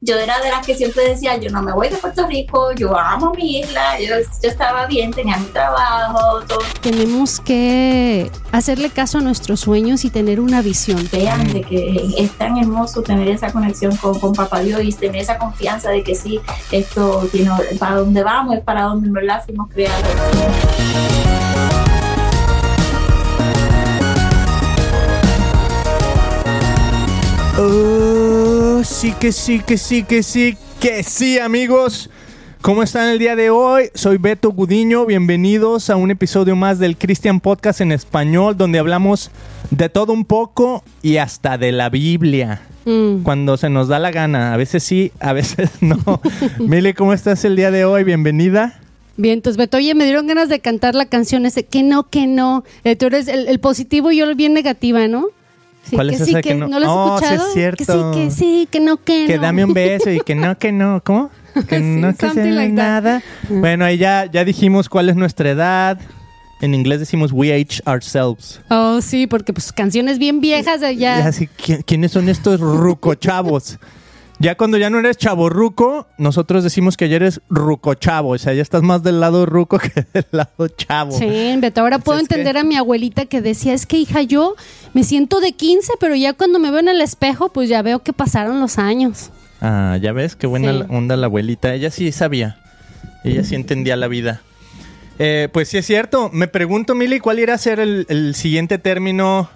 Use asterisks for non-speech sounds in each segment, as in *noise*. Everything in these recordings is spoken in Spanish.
yo era de las que siempre decía, yo no me voy de Puerto Rico, yo amo mi isla, yo, yo, estaba bien, tenía mi trabajo, todo. Tenemos que hacerle caso a nuestros sueños y tener una visión. Vean de que es tan hermoso tener esa conexión con, con Papá Dios y tener esa confianza de que sí, esto tiene, para donde vamos es para donde en verdad fuimos creados. Oh, sí que sí, que sí, que sí, que sí, amigos. ¿Cómo están el día de hoy? Soy Beto Gudiño. Bienvenidos a un episodio más del Christian Podcast en español, donde hablamos de todo un poco y hasta de la Biblia. Mm. Cuando se nos da la gana. A veces sí, a veces *laughs* no. *laughs* Mili, ¿cómo estás el día de hoy? Bienvenida. Bien, entonces Beto, oye, me dieron ganas de cantar la canción ese, que no, que no. Eh, tú eres el, el positivo y yo el bien negativa, ¿no? Sí, ¿Cuál que es sí, esa que, que no? no? lo has Oh, sí es cierto. Que sí, que sí, que no, que, Que no. dame un beso y que no, que no. *laughs* ¿Cómo? Que no que sea like that. nada. Bueno, ahí ya, ya dijimos cuál es nuestra edad. En inglés decimos we age ourselves. Oh, sí, porque pues canciones bien viejas de ya. ¿qui- ¿quiénes son estos rucochavos? *laughs* Ya cuando ya no eres chavo ruco, nosotros decimos que ya eres rucochavo. O sea, ya estás más del lado ruco *laughs* que del lado chavo. Sí, Beto, ahora puedo que- entender a mi abuelita que decía, es que hija, yo me siento de 15, pero ya cuando me veo en el espejo, pues ya veo que pasaron los años. Ah, ya ves, qué buena Sí. onda la abuelita. Ella sí sabía. Ella sí entendía la vida. Eh, pues sí es cierto. Me pregunto, Mili, ¿cuál irá a ser el, el siguiente término?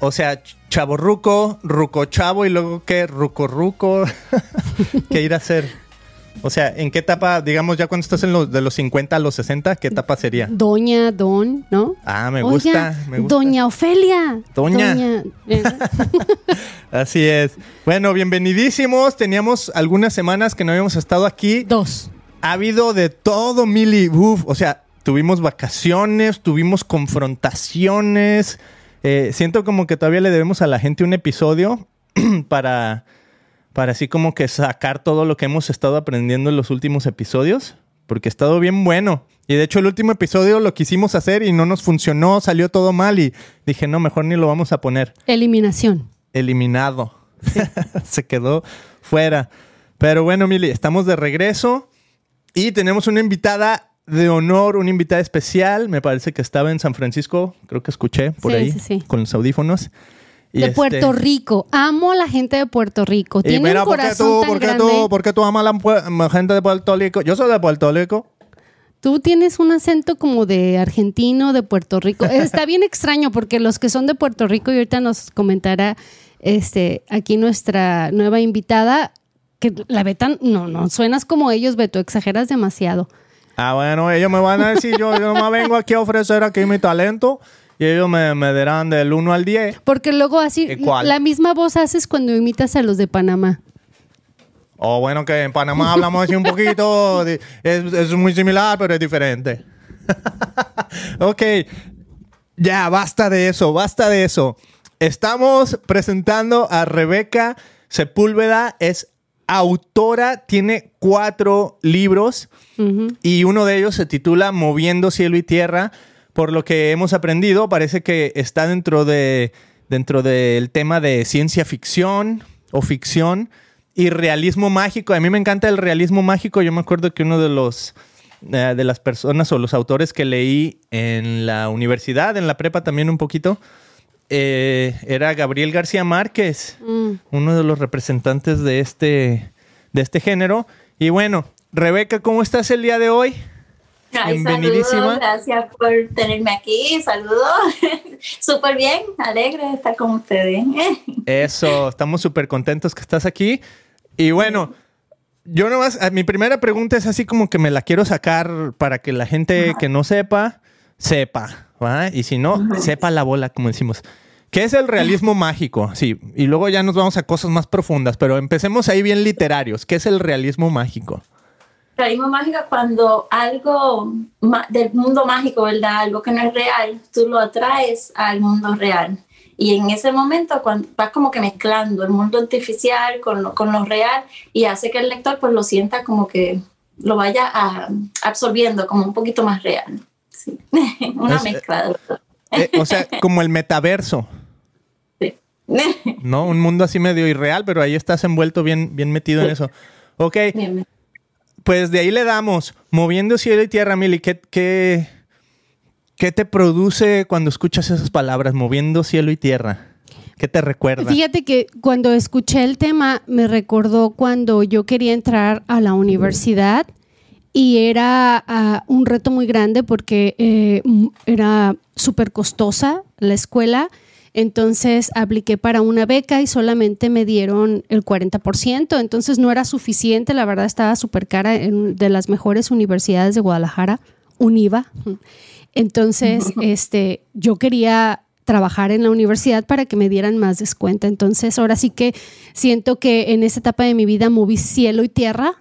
O sea, ch- chavorruco, ruco chavo y luego qué, ruco ruco. *laughs* ¿Qué irá a ser? O sea, ¿en qué etapa, digamos, ya cuando estás en los de los 50 a los 60, qué etapa sería? Doña, don, ¿no? Ah, me Oiga, gusta, me gusta. Doña Ofelia. Doña. eh, *laughs* Así es. Bueno, bienvenidísimos. Teníamos algunas semanas que no habíamos estado aquí. dos. Ha habido de todo, Mili. Uf, o sea, tuvimos vacaciones, tuvimos confrontaciones. Eh, siento como que todavía le debemos a la gente un episodio *clears throat* para, para así como que sacar todo lo que hemos estado aprendiendo en los últimos episodios. Porque ha estado bien bueno. Y de hecho el último episodio lo quisimos hacer y no nos funcionó, salió todo mal y dije, no, mejor ni lo vamos a poner Eliminación. eliminado. *laughs* Se quedó fuera. Pero bueno, Mili, estamos de regreso y tenemos una invitada de honor, una invitada especial. Me parece que estaba en San Francisco, creo que escuché por Sí, ahí sí, sí. con los audífonos. Y De este- Puerto Rico. Amo a la gente de Puerto Rico. Tiene mira, un ¿por qué corazón tú, tan por qué grande. tú, por qué tú amas a la gente de Puerto Rico? Yo soy de Puerto Rico. Tú tienes un acento como de argentino, de Puerto Rico. *laughs* Está bien extraño porque los que son de Puerto Rico, y ahorita nos comentará este, aquí nuestra nueva invitada, que la Betan, no, no, suenas como ellos, Beto, exageras demasiado. Ah, bueno, ellos me van a decir, yo, yo nomás vengo aquí a ofrecer aquí mi talento y ellos me, me dirán del 1 al 10. Porque luego así, la misma voz haces cuando imitas a los de Panamá. O bueno, que en Panamá hablamos así un poquito, es, es muy similar, pero es diferente. *laughs* ok, ya, basta de eso, basta de eso. Estamos presentando a Rebeca Sepúlveda, es autora, tiene cuatro libros y uno de ellos se titula Moviendo cielo y tierra. Por lo que hemos aprendido, parece que está dentro de dentro del tema de ciencia ficción o ficción y realismo mágico. A mí me encanta el realismo mágico. Yo me acuerdo que uno de los eh, de las personas o los autores que leí en la universidad, en la prepa también un poquito, eh, era Gabriel García Márquez Mm. uno de los representantes de este, de este género. Y bueno, Rebeca, ¿cómo estás el día de hoy? Ay, saludos, gracias por tenerme aquí, saludos. *laughs* Súper bien, alegre de estar con ustedes. *laughs* Eso, estamos súper contentos que estás aquí. Y bueno, yo nomás, mi primera pregunta es así como que me la quiero sacar para que la gente que no sepa, sepa, ¿va? Y si no, sepa la bola, como decimos. ¿Qué es el realismo mágico? Sí, y luego ya nos vamos a cosas más profundas, pero empecemos ahí bien literarios. ¿Qué es el realismo mágico? Realismo mágico es cuando algo del mundo mágico, ¿verdad? Algo que no es real, tú lo atraes al mundo real. Y en ese momento cuando vas como que mezclando el mundo artificial con lo, con lo real y hace que el lector pues lo sienta como que lo vaya a- absorbiendo como un poquito más real. *laughs* Una Es- mezcla de todo. Eh, o sea, como el metaverso. *laughs* Sí. *laughs* ¿no? Un mundo así medio irreal, pero ahí estás envuelto bien, bien metido en eso. Ok. Pues de ahí le damos, moviendo cielo y tierra, Mili, ¿qué, qué, qué te produce cuando escuchas esas palabras, moviendo cielo y tierra? ¿Qué te recuerda? Fíjate que cuando escuché el tema me recordó cuando yo quería entrar a la universidad y era ah, un reto muy grande porque eh, era súper costosa la escuela. Entonces apliqué para una beca y solamente me dieron el 40%, entonces no era suficiente, la verdad estaba súper cara en de las mejores universidades de Guadalajara, UNIVA. Entonces, *laughs* este, yo quería trabajar en la universidad para que me dieran más descuento. Entonces, ahora sí que siento que en esa etapa de mi vida moví cielo y tierra.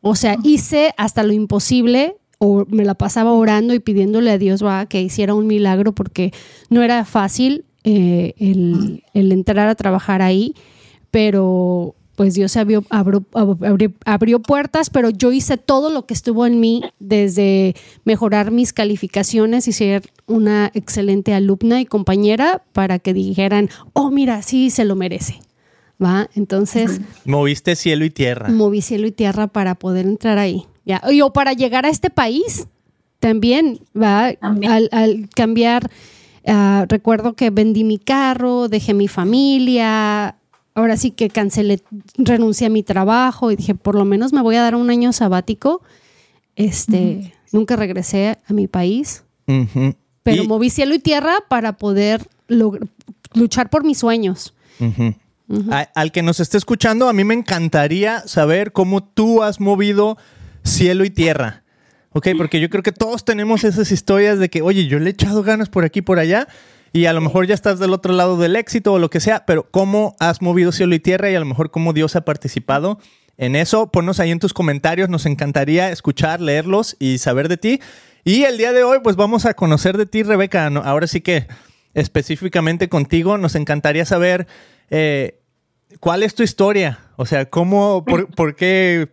O sea, hice hasta lo imposible o me la pasaba orando y pidiéndole a Dios va, que hiciera un milagro porque no era fácil eh, el, el, entrar a trabajar ahí, pero pues Dios abrió, abrió, puertas, pero yo hice todo lo que estuvo en mí, desde mejorar mis calificaciones y ser una excelente alumna y compañera para que dijeran, oh, mira, sí, se lo merece. ¿Va? Entonces... Moviste cielo y tierra. Moví cielo y tierra para poder entrar ahí. ¿ya? Y, o para llegar a este país también, ¿va? Al, cambiar... Ah, recuerdo que vendí mi carro, dejé mi familia, ahora sí que cancelé, renuncié a mi trabajo y dije, por lo menos me voy a dar un año sabático. Este, nunca regresé a mi país, pero moví cielo y tierra para poder luchar por mis sueños. Al que nos esté escuchando, a mí me encantaría saber cómo tú has movido cielo y tierra. Ok, porque yo creo que todos tenemos esas historias de que, oye, yo le he echado ganas por aquí y por allá, y a lo mejor ya estás del otro lado del éxito o lo que sea, pero cómo has movido cielo y tierra y a lo mejor cómo Dios ha participado en eso. Ponnos ahí en tus comentarios, nos encantaría escuchar, leerlos y saber de ti. Y el día de hoy, pues vamos a conocer de ti, Rebeca. Ahora sí que específicamente contigo, nos encantaría saber eh, cuál es tu historia. O sea, cómo, *laughs* por, qué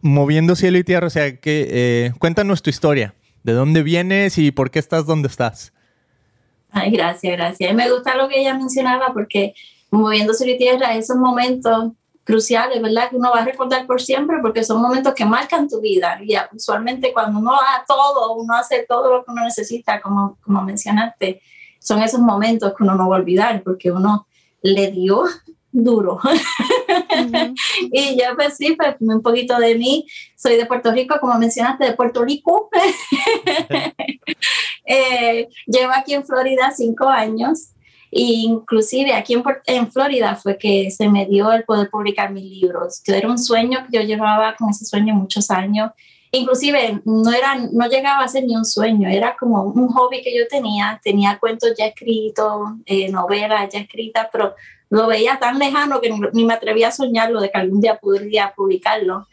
moviendo cielo y tierra. O sea, que, eh, cuéntanos tu historia. ¿De dónde vienes y por qué estás donde estás? Ay, gracias, gracias. Y me gusta lo que ella mencionaba porque moviéndose y tierra, esos momentos cruciales, ¿verdad? Que uno va a recordar por siempre porque son momentos que marcan tu vida. Y usualmente cuando uno da todo, uno hace todo lo que uno necesita, como, como mencionaste, son esos momentos que uno no va a olvidar porque uno le dio duro. *laughs* y yo pues sí, pues un poquito de mí, soy de Puerto Rico, como mencionaste, de Puerto Rico. *laughs* eh, llevo aquí en Florida cinco años. Inclusive aquí en, en, Florida fue que se me dio el poder publicar mis libros. Yo era un sueño que yo llevaba con ese sueño muchos años. Inclusive no, era, no llegaba a ser ni un sueño, era como un hobby que yo tenía. Tenía cuentos ya escritos, eh, novelas ya escritas, pero lo veía tan lejano que ni, me atrevía a soñarlo de que algún día podría publicarlo.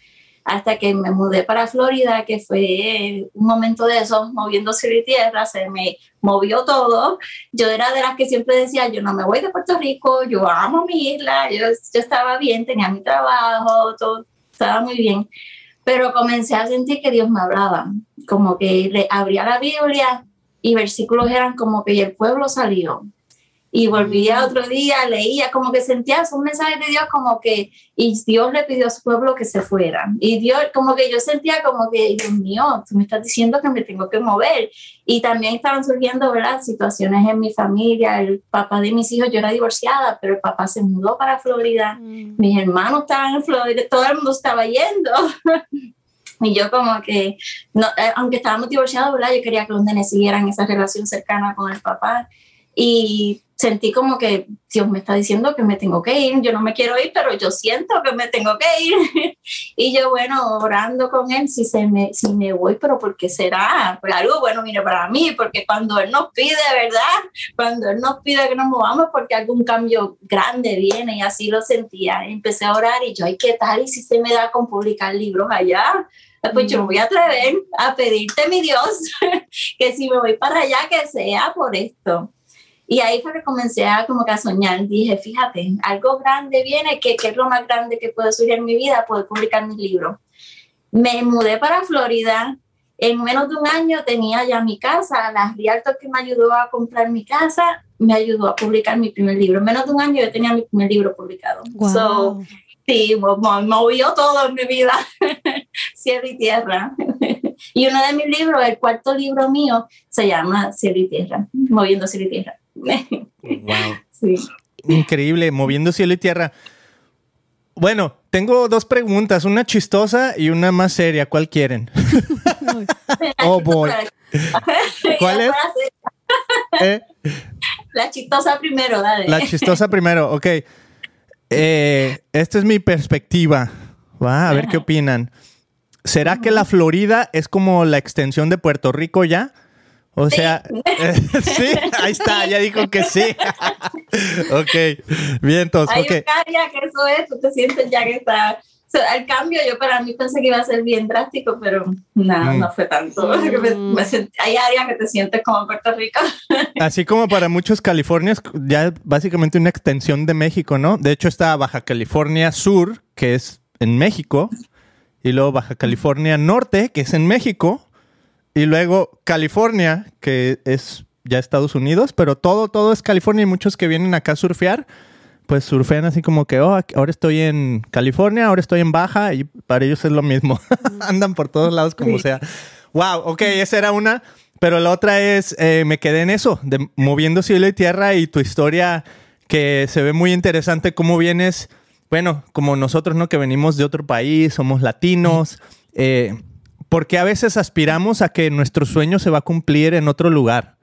Hasta que me mudé para Florida, que fue un momento de eso, moviéndose de tierra, se me movió todo. Yo era de las que siempre decía, yo no me voy de Puerto Rico, yo amo mi isla, yo, yo estaba bien, tenía mi trabajo, todo estaba muy bien. Pero comencé a sentir que Dios me hablaba, como que le abría la Biblia y versículos eran como que el pueblo salió, y volvía otro día, leía, como que sentía un mensaje de Dios como que, y Dios le pidió a su pueblo que se fueran. Y Dios, como que yo sentía como que, Dios mío, tú me estás diciendo que me tengo que mover. Y también estaban surgiendo, ¿verdad? Situaciones en mi familia, el papá de mis hijos, yo era divorciada, pero el papá se mudó para Florida, mm. mis hermanos estaban en Florida, todo el mundo estaba yendo. *laughs* Y yo como que, no, eh, aunque estábamos divorciados, ¿verdad? Yo quería que los nenes siguieran esa relación cercana con el papá. Y sentí como que Dios me está diciendo que me tengo que ir, yo no me quiero ir, pero yo siento que me tengo que ir. *laughs* y yo, bueno, orando con Él, si, se me, si me voy, pero ¿por qué será? Pues bueno mire para mí, porque cuando Él nos pide, ¿verdad? Cuando Él nos pide que nos movamos, porque algún cambio grande viene y así lo sentía. Empecé a orar y yo, ay, ¿qué tal? ¿Y si se me da con publicar libros allá? Pues yo me voy a atrever a pedirte, mi Dios, *laughs* que si me voy para allá, que sea por esto. Y ahí fue que comencé a como que a soñar. Dije, fíjate, algo grande viene, que, es lo más grande que puede surgir en mi vida, poder publicar mis libros. Me mudé para Florida en menos de un año tenía ya mi casa, la Rialto que me ayudó a comprar mi casa, me ayudó a publicar mi primer libro. En menos de un año yo tenía mi primer libro publicado. Wow. So, sí, mo- movió todo en mi vida, *laughs* cielo y tierra. *laughs* y uno de mis libros, el cuarto libro mío, se llama Cielo y Tierra, moviendo cielo y tierra. Wow. *laughs* sí. Increíble, moviendo cielo y tierra. Bueno, tengo dos preguntas, una chistosa y una más seria. ¿Cuál quieren? *laughs* Oh, boy. *laughs* ¿Cuál es? ¿Eh? La chistosa primero, dale. La chistosa primero, ok. Eh, esta es mi perspectiva. ¿va? A ver qué opinan. ¿Será que la Florida es como la extensión de Puerto Rico ya? O sea, *laughs* sí, ahí está, ya dijo que sí. *laughs* ok, bien, entonces, Hay ok. un área que eso es, tú te sientes ya que está. O sea, el cambio, yo para mí pensé que iba a ser bien drástico, pero no, Mm. no fue tanto. *laughs* Me- me sent- hay áreas que te sientes como en Puerto Rico. Así como para muchos California es ya básicamente una extensión de México, ¿no? De hecho está Baja California Sur, que es en México, y luego Baja California Norte, que es en México, y luego California, que es ya Estados Unidos, pero todo, todo es California y muchos que vienen acá a surfear, pues surfean así como que, oh, ahora estoy en California, ahora estoy en Baja, y para ellos es lo mismo. *laughs* Andan por todos lados como Sí. sea. Wow, ok, esa era una. Pero la otra es, eh, me quedé en eso, de moviendo cielo y tierra y tu historia que se ve muy interesante, cómo vienes, bueno, como nosotros, ¿no? Que venimos de otro país, somos latinos, eh, porque a veces aspiramos a que nuestro sueño se va a cumplir en otro lugar.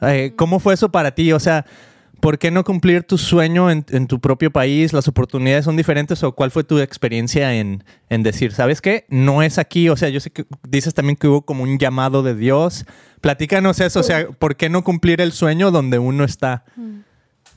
Eh, ¿Cómo fue eso para ti? O sea, ¿por qué no cumplir tu sueño en, en tu propio país? ¿Las oportunidades son diferentes? ¿O cuál fue tu experiencia en, en decir, ¿sabes qué? No es aquí. O sea, yo sé que dices también que hubo como un llamado de Dios. Platícanos eso. O sea, ¿por qué no cumplir el sueño donde uno está?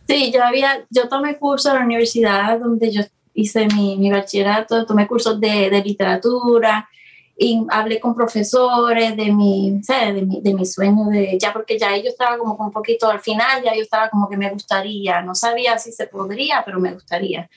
Sí, yo había, yo tomé cursos en la universidad donde yo hice mi, mi bachillerato, tomé cursos de, de literatura y hablé con profesores de mi, ¿sabes? De mi, de mi sueño, de, ya porque ya yo estaba como un poquito al final, ya yo estaba como que me gustaría, no sabía si se podría, pero me gustaría.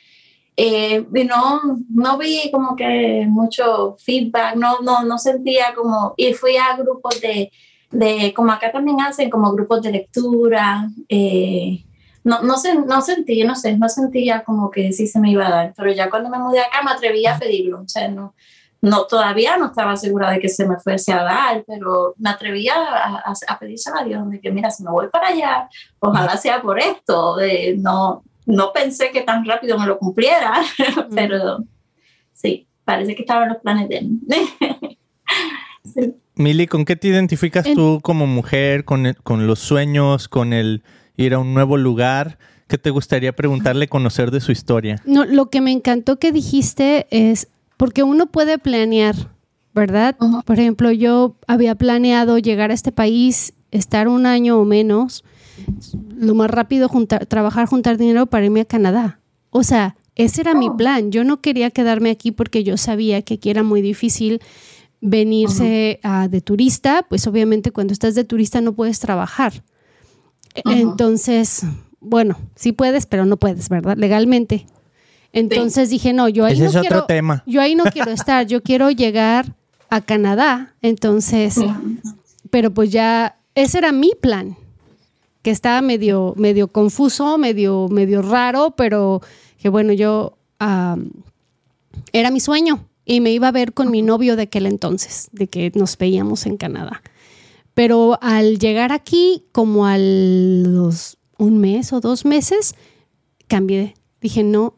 Eh, y no, no vi como que mucho feedback, no, no, no sentía como, y fui a grupos de, de como acá también hacen, como grupos de lectura, eh, no, no, sé, no sentí, no sé, no sentía como que sí se me iba a dar, pero ya cuando me mudé acá me atreví a pedirlo, o sea, no, no todavía no estaba segura de que se me fuese a dar, pero me atrevía a, a, a pedírselo a Dios, de que mira, si me voy para allá, ojalá sea por esto, de no, no pensé que tan rápido me lo cumpliera, *laughs* pero sí, parece que estaban los planes de él. *laughs* sí. Mili, ¿con qué te identificas en, tú como mujer, con, el, con los sueños, con el ir a un nuevo lugar? ¿Qué te gustaría preguntarle, conocer de su historia? No, lo que me encantó que dijiste es, porque uno puede planear, ¿verdad? Uh -huh. Por ejemplo, yo había planeado llegar a este país, estar un año o menos, lo más rápido juntar, trabajar, juntar dinero para irme a Canadá. O sea, ese era oh. mi plan. Yo no quería quedarme aquí porque yo sabía que aquí era muy difícil venirse uh -huh. de turista, pues obviamente cuando estás de turista no puedes trabajar. Uh -huh. Entonces, bueno, sí puedes, pero no puedes, ¿verdad? Legalmente. Entonces sí. dije, no, yo ahí Ese no es quiero, otro tema. yo ahí no quiero estar, yo quiero llegar a Canadá. Entonces, pero pues ya ese era mi plan, que estaba medio, medio confuso, medio, medio raro, pero que bueno, yo um, era mi sueño y me iba a ver con mi novio de aquel entonces, de que nos veíamos en Canadá. Pero al llegar aquí, como al los, un mes o dos meses, cambié. Dije, no,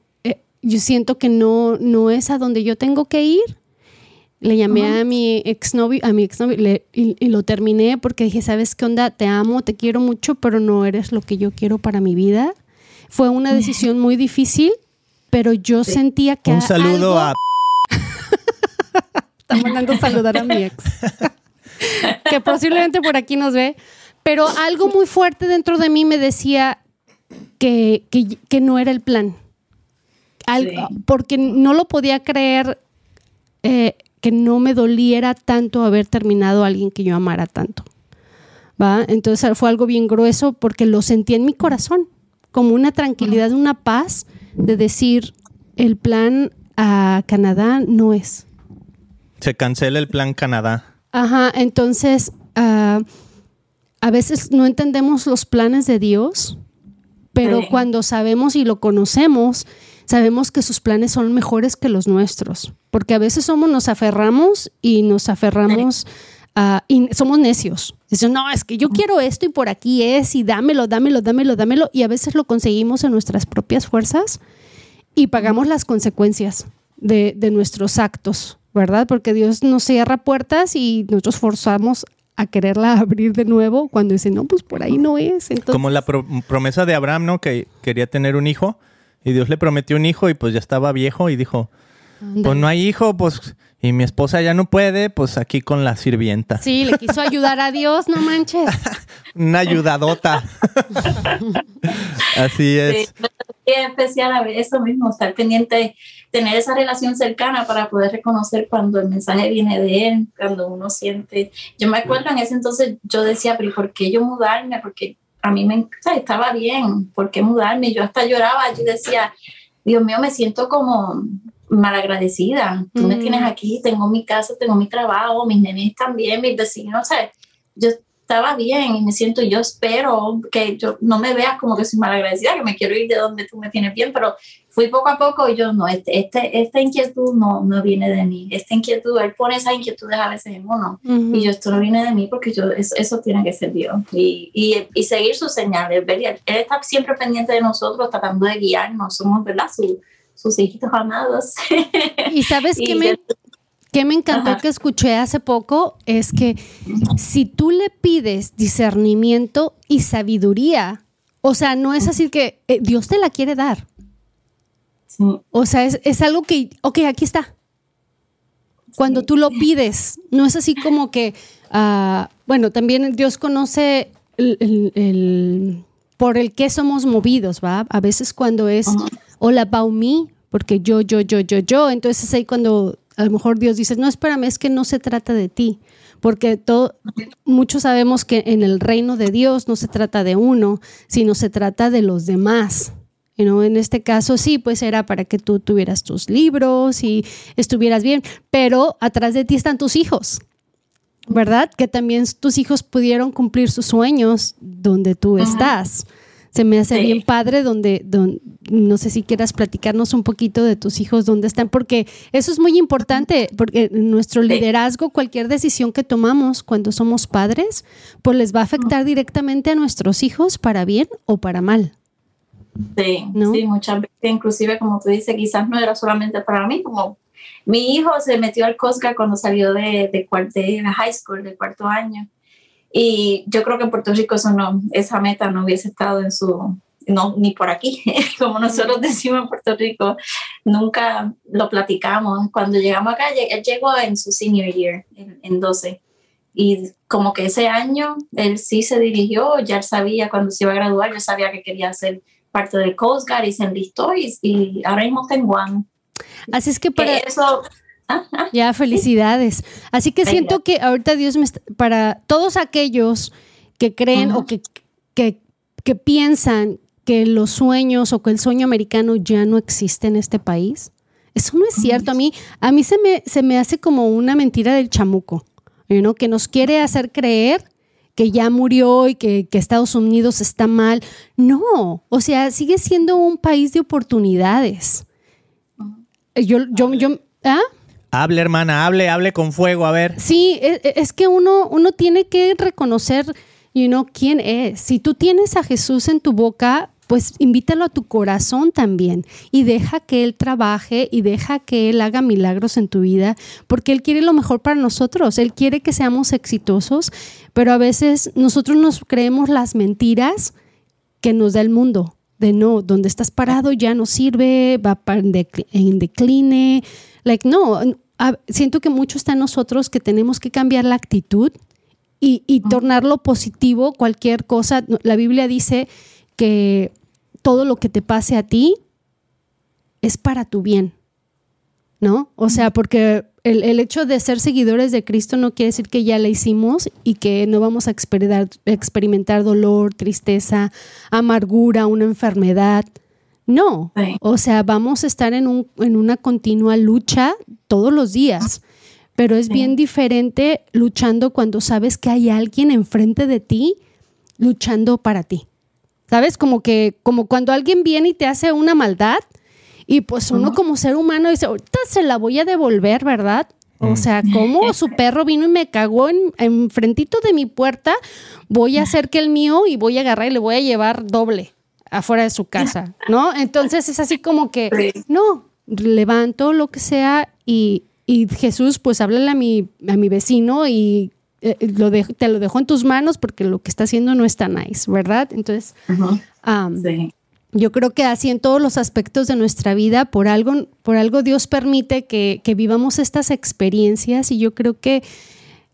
yo siento que no, no es a donde yo tengo que ir. Le llamé uh -huh. a mi exnovio, a mi exnovio le, y, y, lo terminé porque dije, ¿sabes qué onda? Te amo, te quiero mucho, pero no eres lo que yo quiero para mi vida. Fue una decisión muy difícil, pero yo sí. sentía que Un saludo algo... a... *laughs* Está mandando saludar a mi ex. *laughs* que posiblemente por aquí nos ve. Pero algo muy fuerte dentro de mí me decía que, que, que no era el plan. Al, sí. Porque no lo podía creer eh, que no me doliera tanto haber terminado a alguien que yo amara tanto. ¿Va? Entonces fue algo bien grueso porque lo sentí en mi corazón, como una tranquilidad, una paz de decir, el plan a Canadá no es. Se cancela el plan Canadá. Ajá, entonces ah, a veces no entendemos los planes de Dios, pero Sí. cuando sabemos y lo conocemos, sabemos que sus planes son mejores que los nuestros, porque a veces somos, nos aferramos y nos aferramos a- y somos necios. Dicen, no, es que yo quiero esto y por aquí es y dámelo, dámelo, dámelo, dámelo, y a veces lo conseguimos en nuestras propias fuerzas y pagamos las consecuencias de, de nuestros actos, ¿verdad? Porque Dios nos cierra puertas y nosotros forzamos a quererla *laughs* abrir de nuevo cuando dice, no, pues por ahí no es. Entonces, Como la pro- promesa de Abraham, ¿no? Que quería tener un hijo y Dios le prometió un hijo y pues ya estaba viejo y dijo, pues no hay hijo, pues y mi esposa ya no puede, pues aquí con la sirvienta. Sí, le quiso ayudar a Dios, no manches. *laughs* Una ayudadota. *laughs* Así es. Sí, es especial a ver eso mismo, estar pendiente, tener esa relación cercana para poder reconocer cuando el mensaje viene de él, cuando uno siente. Yo me acuerdo en ese entonces, yo decía, pero ¿y ¿por qué yo mudarme? Porque a mí me o sea, estaba bien, ¿por qué mudarme? Yo hasta lloraba, yo decía, Dios mío, me siento como malagradecida. Tú me Mm. tienes aquí, tengo mi casa, tengo mi trabajo, mis nenes también, mis vecinos, o sea, yo estaba bien y me siento, yo espero que yo no me veas como que soy malagradecida, que me quiero ir de donde tú me tienes bien, pero fui poco a poco y yo no, este, este, esta inquietud no, no viene de mí, esta inquietud, él pone esas inquietudes a veces en uno. Ujú. Y yo, esto no viene de mí porque yo, eso, eso tiene que ser Dios. Y, y, y seguir sus señales, ver, él, está siempre pendiente de nosotros, tratando de guiarnos, somos, ¿verdad? Su- sus hijitos amados. Y sabes *laughs* Y qué me, qué me encantó Ajá. que escuché hace poco es que si tú le pides discernimiento y sabiduría, o sea, no es así que eh, Dios te la quiere dar. Sí, O sea, es, es algo que, ok, aquí está. Cuando Sí. tú lo pides, no es así como que, ah, bueno, también Dios conoce el, el- el- por el que somos movidos, ¿va? A veces cuando es, Ajá. hola, about me, porque yo, yo, yo, yo, yo, entonces ahí cuando a lo mejor Dios dice, no, espérame, es que no se trata de ti, porque todo, muchos sabemos que en el reino de Dios no se trata de uno, sino se trata de los demás. Know, en este caso sí, pues era para que tú tuvieras tus libros y estuvieras bien, pero atrás de ti están tus hijos, ¿verdad? Que también tus hijos pudieron cumplir sus sueños donde tú Ajá. estás. Se me hace Sí. bien padre donde, don- no sé si quieras platicarnos un poquito de tus hijos, dónde están, porque eso es muy importante, porque nuestro Sí. liderazgo, cualquier decisión que tomamos cuando somos padres, pues les va a afectar directamente a nuestros hijos para bien o para mal. Sí, ¿No? sí, muchas veces, inclusive como tú dices, quizás no era solamente para mí, como mi hijo se metió al Cosca cuando salió de, de, de la high school, de cuarto año, y yo creo que en Puerto Rico eso no, esa meta no hubiese estado en su, no, ni por aquí, *laughs* como nosotros decimos en Puerto Rico, nunca lo platicamos. Cuando llegamos acá, él llegó en su senior year, en, en 12, y como que ese año él sí se dirigió, ya él sabía cuando se iba a graduar, ya sabía que quería ser parte del Coast Guard y se enlistó y, y ahora mismo está en Guam. Así es que Que para... eso, ah, ah, Ya, felicidades. Así que siento que ahorita Dios me está- para todos aquellos que creen o que, que, que piensan que los sueños o que el sueño americano ya no existe en este país. Eso no es cierto. A mí, a mí se me, se me hace como una mentira del chamuco, know, que nos quiere hacer creer que ya murió y que, que Estados Unidos está mal. No, o sea, sigue siendo un país de oportunidades. Yo, yo, yo, ¿ah? Hable, hermana, hable, hable con fuego, a ver. Sí, e- e- es, que uno, uno tiene que reconocer, you know, quién es. Si tú tienes a Jesús en tu boca, pues invítalo a tu corazón también y deja que Él trabaje y deja que Él haga milagros en tu vida, porque Él quiere lo mejor para nosotros. Él quiere que seamos exitosos, pero a veces nosotros nos creemos las mentiras que nos da el mundo. De no, donde estás parado ya no sirve, va en decline. Like, no, siento que mucho está en nosotros que tenemos que cambiar la actitud y, y tornarlo positivo, cualquier cosa. La Biblia dice que todo lo que te pase a ti es para tu bien, ¿no? O sea, porque el, el hecho de ser seguidores de Cristo no quiere decir que ya la hicimos y que no vamos a experimentar, experimentar dolor, tristeza, amargura, una enfermedad. No, Sí. o sea, vamos a estar en, un, en una continua lucha todos los días. pero es bien diferente luchando cuando sabes que hay alguien enfrente de ti luchando para ti. ¿Sabes? Como que, como cuando alguien viene y te hace una maldad, y pues uno como ser humano dice, ahorita se la voy a devolver, ¿verdad? O mm. sea, como *laughs* su perro vino y me cagó en, frentito de mi puerta, voy a hacer que el mío y voy a agarrar y le voy a llevar doble afuera de su casa, ¿no? Entonces es así como que, no, levanto lo que sea y, Jesús, pues háblale a mi, a mi vecino y eh, lo te lo dejo en tus manos porque lo que está haciendo no está nice, ¿verdad? Entonces, yo creo que así en todos los aspectos de nuestra vida, por algo, por algo Dios permite que, vivamos estas experiencias y yo creo que,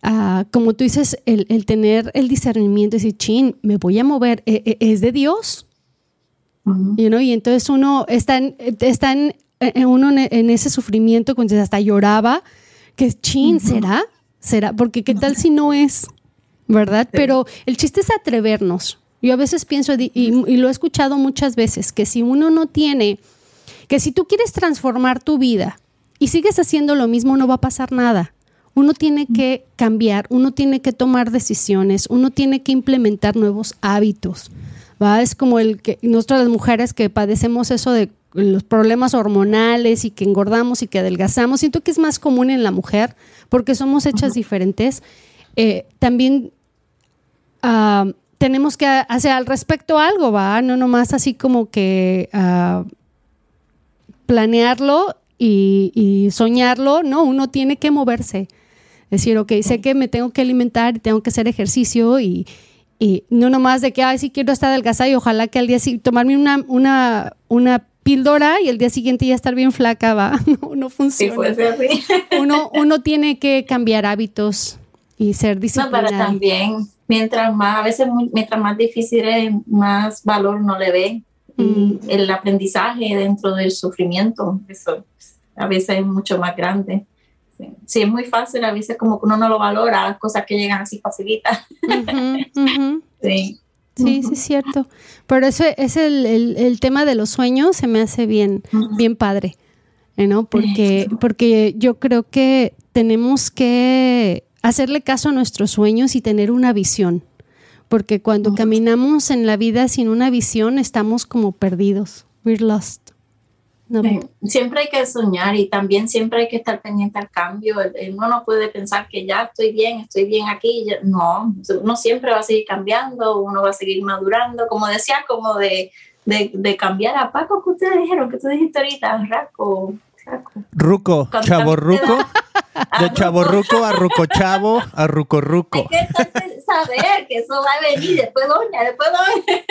ah, como tú dices, el, tener el discernimiento, decir, chin, me voy a mover, ¿e, e, ¿es de Dios? Y entonces uno está en, está en, uno en ese sufrimiento, cuando hasta lloraba, que chin, ¿será? ¿Será? Porque qué tal si no es, ¿verdad? Pero el chiste es atrevernos. Yo a veces pienso, y, lo he escuchado muchas veces, que si uno no tiene, que si tú quieres transformar tu vida y sigues haciendo lo mismo, no va a pasar nada. Uno tiene que cambiar, uno tiene que tomar decisiones, uno tiene que implementar nuevos hábitos. ¿Va? Es como el que nosotras las mujeres que padecemos eso de los problemas hormonales y que engordamos y que adelgazamos, siento que es más común en la mujer porque somos hechas diferentes. Eh, también ah, tenemos que hacer al respecto algo, ¿va? No nomás así como que ah, planearlo y, y, soñarlo, no, uno tiene que moverse. Decir, ok, sé que me tengo que alimentar y tengo que hacer ejercicio y, y no nomás de que, ay, sí quiero estar adelgazada y ojalá que al día siguiente tomarme una, una, una píldora y el día siguiente ya estar bien flaca, va. *laughs* No, no funciona. *laughs* uno, uno tiene que cambiar hábitos y ser disciplinado. No, pero también, mientras más, a veces, mientras más difícil es, más valor no le ve. Y mm. el aprendizaje dentro del sufrimiento, eso a veces es mucho más grande. Sí. es muy fácil, a veces como que uno no lo valora, las cosas que llegan así facilitas. *laughs* Sí. Sí, sí, es cierto. Pero eso es el, el, tema de los sueños, se me hace bien, bien padre, ¿no? Porque, porque yo creo que tenemos que hacerle caso a nuestros sueños y tener una visión. Porque cuando caminamos en la vida sin una visión, estamos como perdidos. We're lost. Siempre hay que soñar y también siempre hay que estar pendiente al cambio. Uno no puede pensar que ya estoy bien, estoy bien aquí. No, uno siempre va a seguir cambiando, uno va a seguir madurando. Como decía, como de, de, cambiar a Paco, que ustedes dijeron, que tú dijiste ahorita, Raco. Ruco, chavo ruco. *laughs* De chavo ruco a ruco chavo a ruco ruco. Hay que saber que eso va a venir después doña, después doña.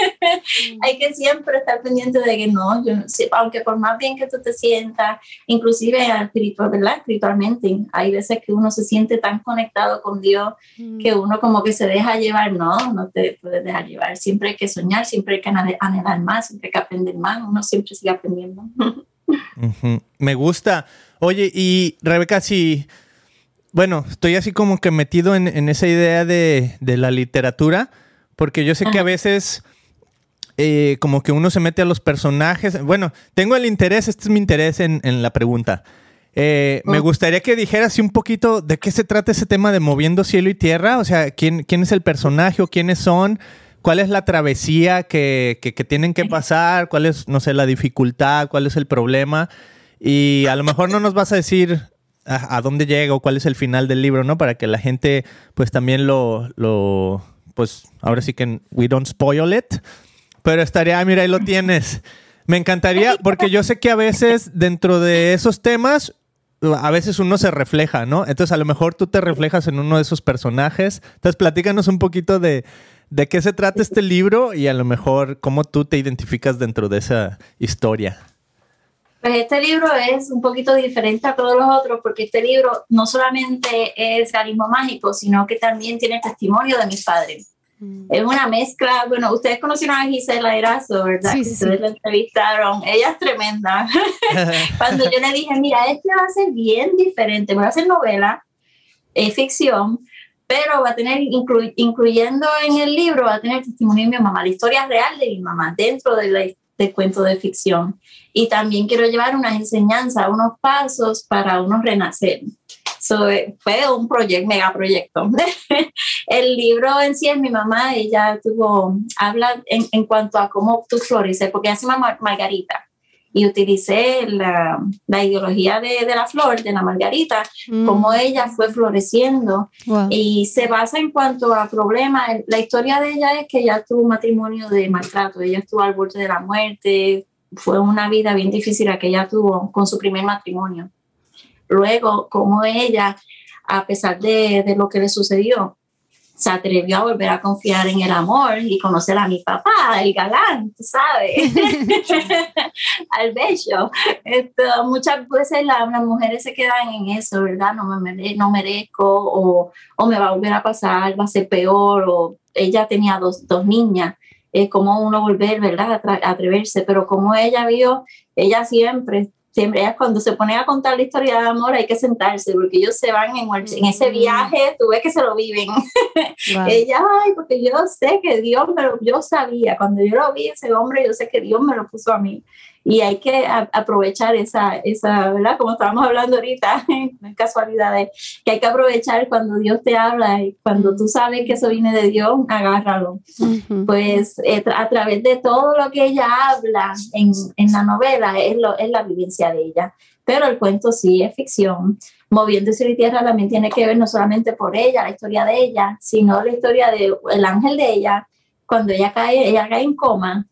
*laughs* Hay que siempre estar pendiente de que no, yo aunque por más bien que tú te sientas, inclusive espiritual, ¿verdad? Espiritualmente, hay veces que uno se siente tan conectado con Dios mm. que uno como que se deja llevar, no, no te puedes dejar llevar. Siempre hay que soñar, siempre hay que anhelar más, siempre hay que aprender más, uno siempre sigue aprendiendo. *laughs* Me gusta. Oye, y Rebeca, si, bueno, estoy así como que metido en, esa idea de, la literatura, porque yo sé que a veces eh, como que uno se mete a los personajes. Bueno, tengo el interés, este es mi interés en, la pregunta. Eh, me gustaría que dijeras un poquito de qué se trata ese tema de moviendo cielo y tierra, o sea, quién, quién es el personaje o quiénes son cuál es la travesía que, tienen que pasar, cuál es, no sé, la dificultad, cuál es el problema. Y a lo mejor no nos vas a decir a, dónde llega o cuál es el final del libro, ¿no? Para que la gente pues también lo, lo, pues ahora sí que we don't spoil it. Pero estaría, ah, mira, ahí lo tienes. Me encantaría, porque yo sé que a veces dentro de esos temas, a veces uno se refleja, ¿no? Entonces a lo mejor tú te reflejas en uno de esos personajes. Entonces platícanos un poquito de, ¿De qué se trata este libro y a lo mejor cómo tú te identificas dentro de esa historia? Pues este libro es un poquito diferente a todos los otros porque este libro no solamente es realismo mágico, sino que también tiene testimonio de mis padres. Mm. Es una mezcla, bueno, ustedes conocieron a Gisela Erazo, ¿verdad? Sí, sí, ustedes la entrevistaron, ella es tremenda. *laughs* Cuando yo le dije, mira, este va a ser bien diferente, voy a hacer novela, es ficción, pero va a tener, incluyendo en el libro, va a tener testimonio de mi mamá, la historia real de mi mamá dentro del cuento de ficción. Y también quiero llevar unas enseñanzas, unos pasos para uno renacer. fue un proyecto, mega proyecto. *laughs* el libro en sí es mi mamá, ella tuvo, habla en, en cuanto a cómo tú floreces, porque ella se llama Margarita y utilicé la, la ideología de, de, la flor, de la margarita, mm. como ella fue floreciendo. Y se basa en cuanto a problemas. La historia de ella es que ella tuvo un matrimonio de maltrato, ella estuvo al borde de la muerte, fue una vida bien difícil la que ella tuvo con su primer matrimonio. Luego, como ella, a pesar de, de lo que le sucedió, se atrevió a volver a confiar en el amor y conocer a mi papá, el galán, tú sabes, *laughs* al bello. Esto, muchas veces las mujeres se quedan en eso, ¿verdad? No, me no merezco o, o, me va a volver a pasar, va a ser peor o ella tenía dos, dos niñas. Es como uno volver, ¿verdad? A atreverse, pero como ella vio, ella siempre siempre cuando se pone a contar la historia de amor hay que sentarse porque ellos se van en, en ese mm. viaje, tú ves que se lo viven. *laughs* Ella, ay, porque yo sé que Dios me lo, yo sabía, cuando yo lo vi ese hombre, yo sé que Dios me lo puso a mí y hay que aprovechar esa, esa, ¿verdad? Como estábamos hablando ahorita, *laughs* casualidades, que hay que aprovechar cuando Dios te habla y cuando tú sabes que eso viene de Dios, agárralo. Pues eh, a través de todo lo que ella habla en, en la novela es, lo, es la vivencia de ella. Pero el cuento sí es ficción. Moviendo Cielo y Tierra también tiene que ver no solamente por ella, la historia de ella, sino la historia del el ángel de ella. Cuando ella cae, ella cae en coma,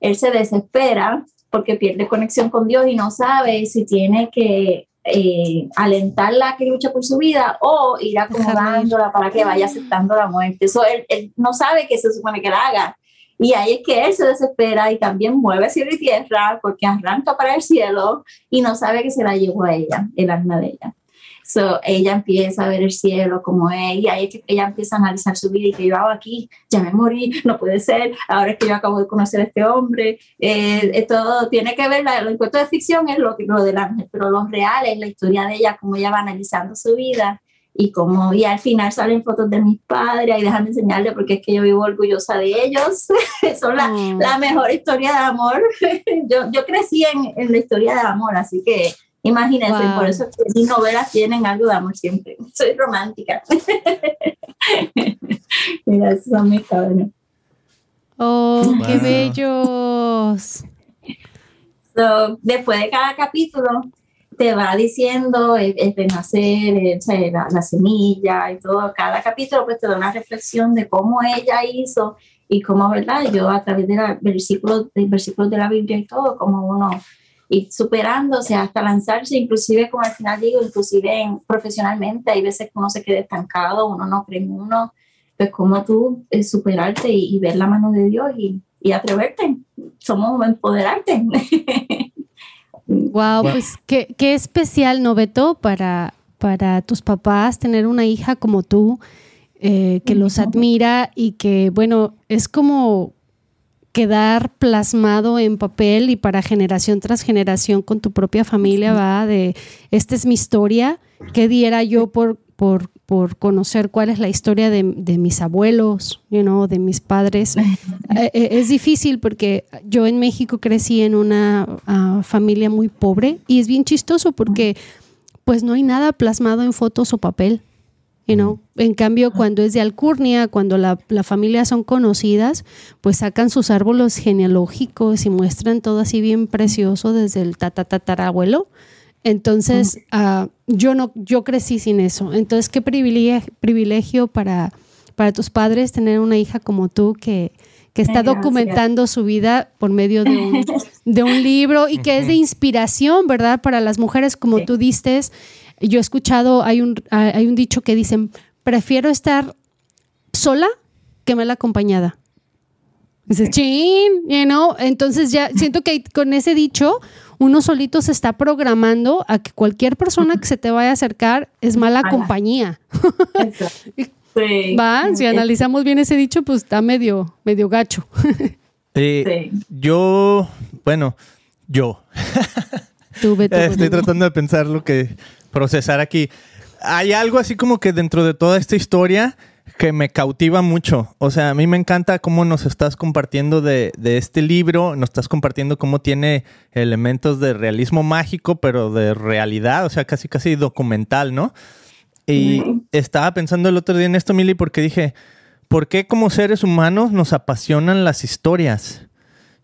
él se desespera porque pierde conexión con Dios y no sabe si tiene que eh, alentarla a que luche por su vida o ir acomodándola para que vaya aceptando la muerte. Eso él, no sabe que se supone que la haga. Y ahí es que él se desespera y también mueve cielo y tierra porque arranca para el cielo y no sabe que se la llevó a ella, el alma de ella. So, ella empieza a ver el cielo como es, y ahí es que ella empieza a analizar su vida y que yo hago aquí, ya me morí, no puede ser, ahora es que yo acabo de conocer a este hombre. Eh, todo tiene que ver, el encuentro de ficción es lo, lo del ángel, pero lo real es la historia de ella, cómo ella va analizando su vida y como y al final salen fotos de mis padres y déjame enseñarle porque es que yo vivo orgullosa de ellos *laughs* son la, mm. la, mejor historia de amor *laughs* yo, yo crecí en, en, la historia de amor así que Imagínense, por eso que mis novelas tienen algo de amor siempre. *laughs* Soy romántica. *laughs* Mira, esos son mis cabrones. ¡Oh, qué bellos! después de cada capítulo, te va diciendo el, el renacer, la, semilla y todo. Cada capítulo pues te da una reflexión de cómo ella hizo y cómo, ¿verdad? Yo a través de los versículos, de, versículos de la Biblia y todo, como uno y superándose hasta lanzarse, inclusive como al final digo, inclusive en, profesionalmente, hay veces que uno se queda estancado, uno no cree en uno, pues como tú eh, superarte y, ver la mano de Dios y, y atreverte, somos empoderarte. *laughs* wow, pues qué, qué especial, Noveto, para, para tus papás tener una hija como tú, eh, que los admira y que, bueno, es como quedar plasmado en papel y para generación tras generación con tu propia familia, va de, esta es mi historia, ¿qué diera yo por, por, por conocer cuál es la historia de, de mis abuelos, you know, de mis padres? Eh, eh, es difícil porque yo en México crecí en una ah, familia muy pobre y es bien chistoso porque pues no hay nada plasmado en fotos o papel. En cambio, cuando es de alcurnia, cuando la, familia son conocidas, pues sacan sus árboles genealógicos y muestran todo así bien precioso desde el tatatatarabuelo. Entonces, ah, yo no, yo crecí sin eso. Entonces, qué privilegio, privilegio para, para tus padres tener una hija como tú que, que está documentando su vida por medio de un, *laughs* de un, libro y que es de inspiración, ¿verdad? Para las mujeres, como tú diste, yo he escuchado, hay un, hay un dicho que dicen, prefiero estar sola que mal acompañada. Dices, chin, you know? Entonces ya siento que con ese dicho uno solito se está programando a que cualquier persona que se te vaya a acercar es mala compañía. *laughs* Va, si analizamos bien ese dicho, pues está medio, medio gacho. *laughs* sí. Yo, bueno, yo. *laughs* Estoy tratando de pensar lo que procesar aquí. Hay algo así como que dentro de toda esta historia que me cautiva mucho. O sea, a mí me encanta cómo nos estás compartiendo de, este libro, nos estás compartiendo cómo tiene elementos de realismo mágico, pero de realidad, o sea, casi casi documental, ¿no? Y estaba pensando el otro día en esto, Mili, porque dije, ¿por qué como seres humanos nos apasionan las historias?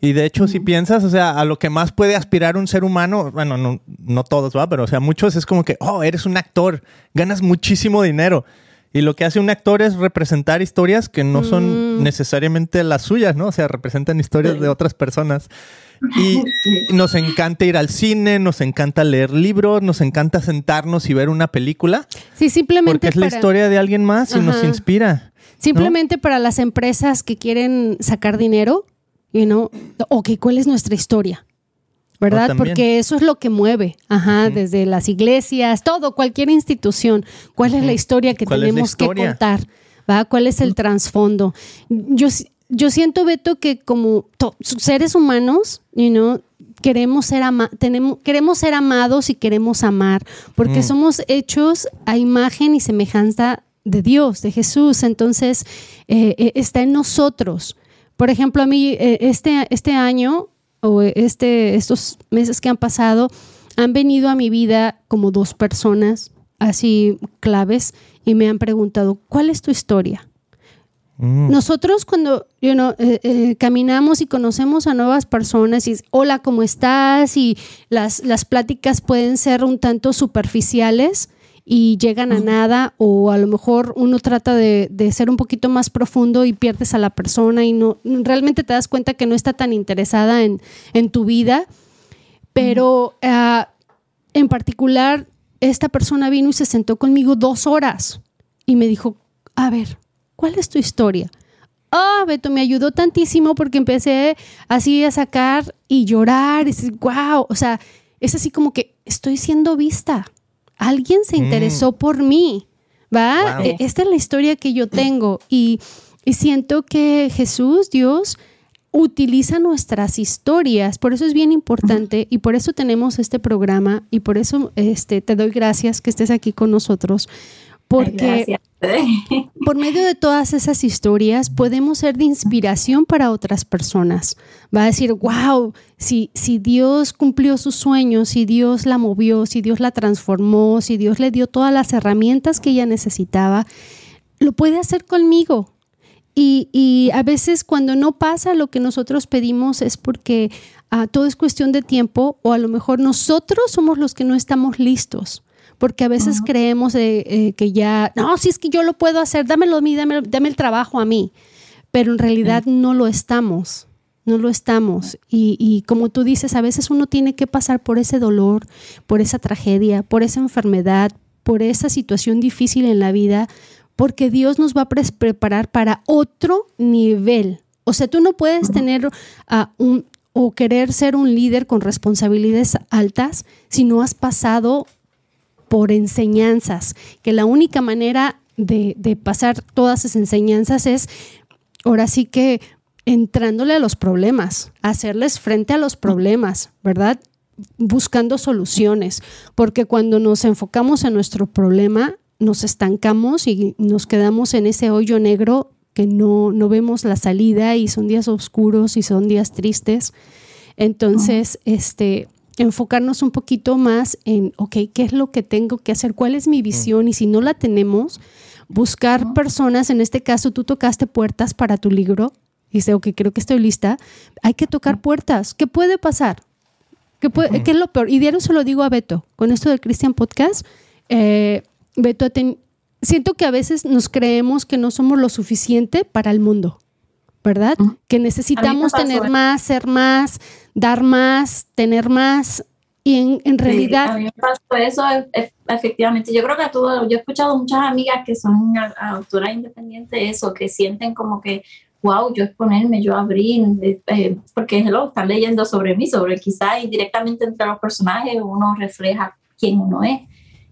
Y de hecho, si piensas, o sea, a lo que más puede aspirar un ser humano, bueno, no, no todos, ¿va? Pero, o sea, muchos es como que, oh, eres un actor, ganas muchísimo dinero. Y lo que hace un actor es representar historias que no son mm. necesariamente las suyas, ¿no? O sea, representan historias de otras personas. *laughs* Y nos encanta ir al cine, nos encanta leer libros, nos encanta sentarnos y ver una película. Sí, simplemente. Porque es la historia de alguien más y nos inspira. Simplemente para las empresas que quieren sacar dinero, you know, ok, ¿cuál es nuestra historia? ¿Verdad? Porque eso es lo que mueve, ajá, desde las iglesias, todo, cualquier institución. ¿Cuál es la historia que tenemos que contar? ¿Va? ¿Cuál es el trasfondo? Yo, yo siento, Beto, que como seres humanos, you know, queremos ser, tenemos, queremos ser amados y queremos amar, porque mm. somos hechos a imagen y semejanza de Dios, de Jesús. Entonces, eh, eh, está en nosotros. Por ejemplo, a mí eh, este, este año o este, estos meses que han pasado han venido a mi vida como dos personas así claves y me han preguntado, ¿cuál es tu historia? Mm. Nosotros cuando caminamos y conocemos a nuevas personas y hola, ¿cómo estás? Y las, las pláticas pueden ser un tanto superficiales, y llegan a nada o a lo mejor uno trata de, ser un poquito más profundo y pierdes a la persona y no realmente te das cuenta que no está tan interesada en, tu vida. Pero ah, en particular, esta persona vino y se sentó conmigo dos horas y me dijo, a ver, ¿cuál es tu historia? Ah, Beto, me ayudó tantísimo porque empecé así a sacar y llorar y decir, wow, o sea, es así como que estoy siendo vista alguien se mm. interesó por mí, ¿va? E, esta es la historia que yo tengo y, siento que Jesús, Dios, utiliza nuestras historias. Por eso es bien importante y por eso tenemos este programa y por eso este, te doy gracias que estés aquí con nosotros. Porque por medio de todas esas historias podemos ser de inspiración para otras personas. Va a decir, wow, si, si Dios cumplió sus sueños, si Dios la movió, si Dios la transformó, si Dios le dio todas las herramientas que ella necesitaba, lo puede hacer conmigo. Y, a veces cuando no pasa lo que nosotros pedimos es porque ah, todo es cuestión de tiempo o a lo mejor nosotros somos los que no estamos listos porque a veces creemos eh, que ya, no, si es que yo lo puedo hacer, dámelo a mí, dame, el trabajo a mí, pero en realidad no lo estamos, no lo estamos. Y, y, como tú dices, a veces uno tiene que pasar por ese dolor, por esa tragedia, por esa enfermedad, por esa situación difícil en la vida, porque Dios nos va a preparar para otro nivel. O sea, tú no puedes tener un o querer ser un líder con responsabilidades altas si no has pasado por enseñanzas, que la única manera de, pasar todas esas enseñanzas es, ahora sí que entrándole a los problemas, hacerles frente a los problemas, ¿verdad? Buscando soluciones, porque cuando nos enfocamos en nuestro problema, nos estancamos y nos quedamos en ese hoyo negro que no, no vemos la salida y son días oscuros y son días tristes. Entonces, este, enfocarnos un poquito más en, ok, ¿qué es lo que tengo que hacer? ¿Cuál es mi visión? Y si no la tenemos, buscar personas, en este caso tú tocaste puertas para tu libro, y dice, ok, creo que estoy lista, hay que tocar puertas. ¿Qué puede pasar? ¿Qué, puede, ¿qué es lo peor? Y diario se lo digo a Beto, con esto del Christian Podcast, eh, Beto, siento que a veces nos creemos que no somos lo suficiente para el mundo. ¿Verdad? Que necesitamos tener más, ser más, dar más, tener más. Y en, en realidad... a mí me pasó eso efectivamente. Yo creo que todo, yo he escuchado muchas amigas que son autoras independientes, eso, que sienten como que, wow, yo exponerme, yo abrir, eh, porque lo están leyendo sobre mí, sobre quizás indirectamente entre los personajes uno refleja quién uno es.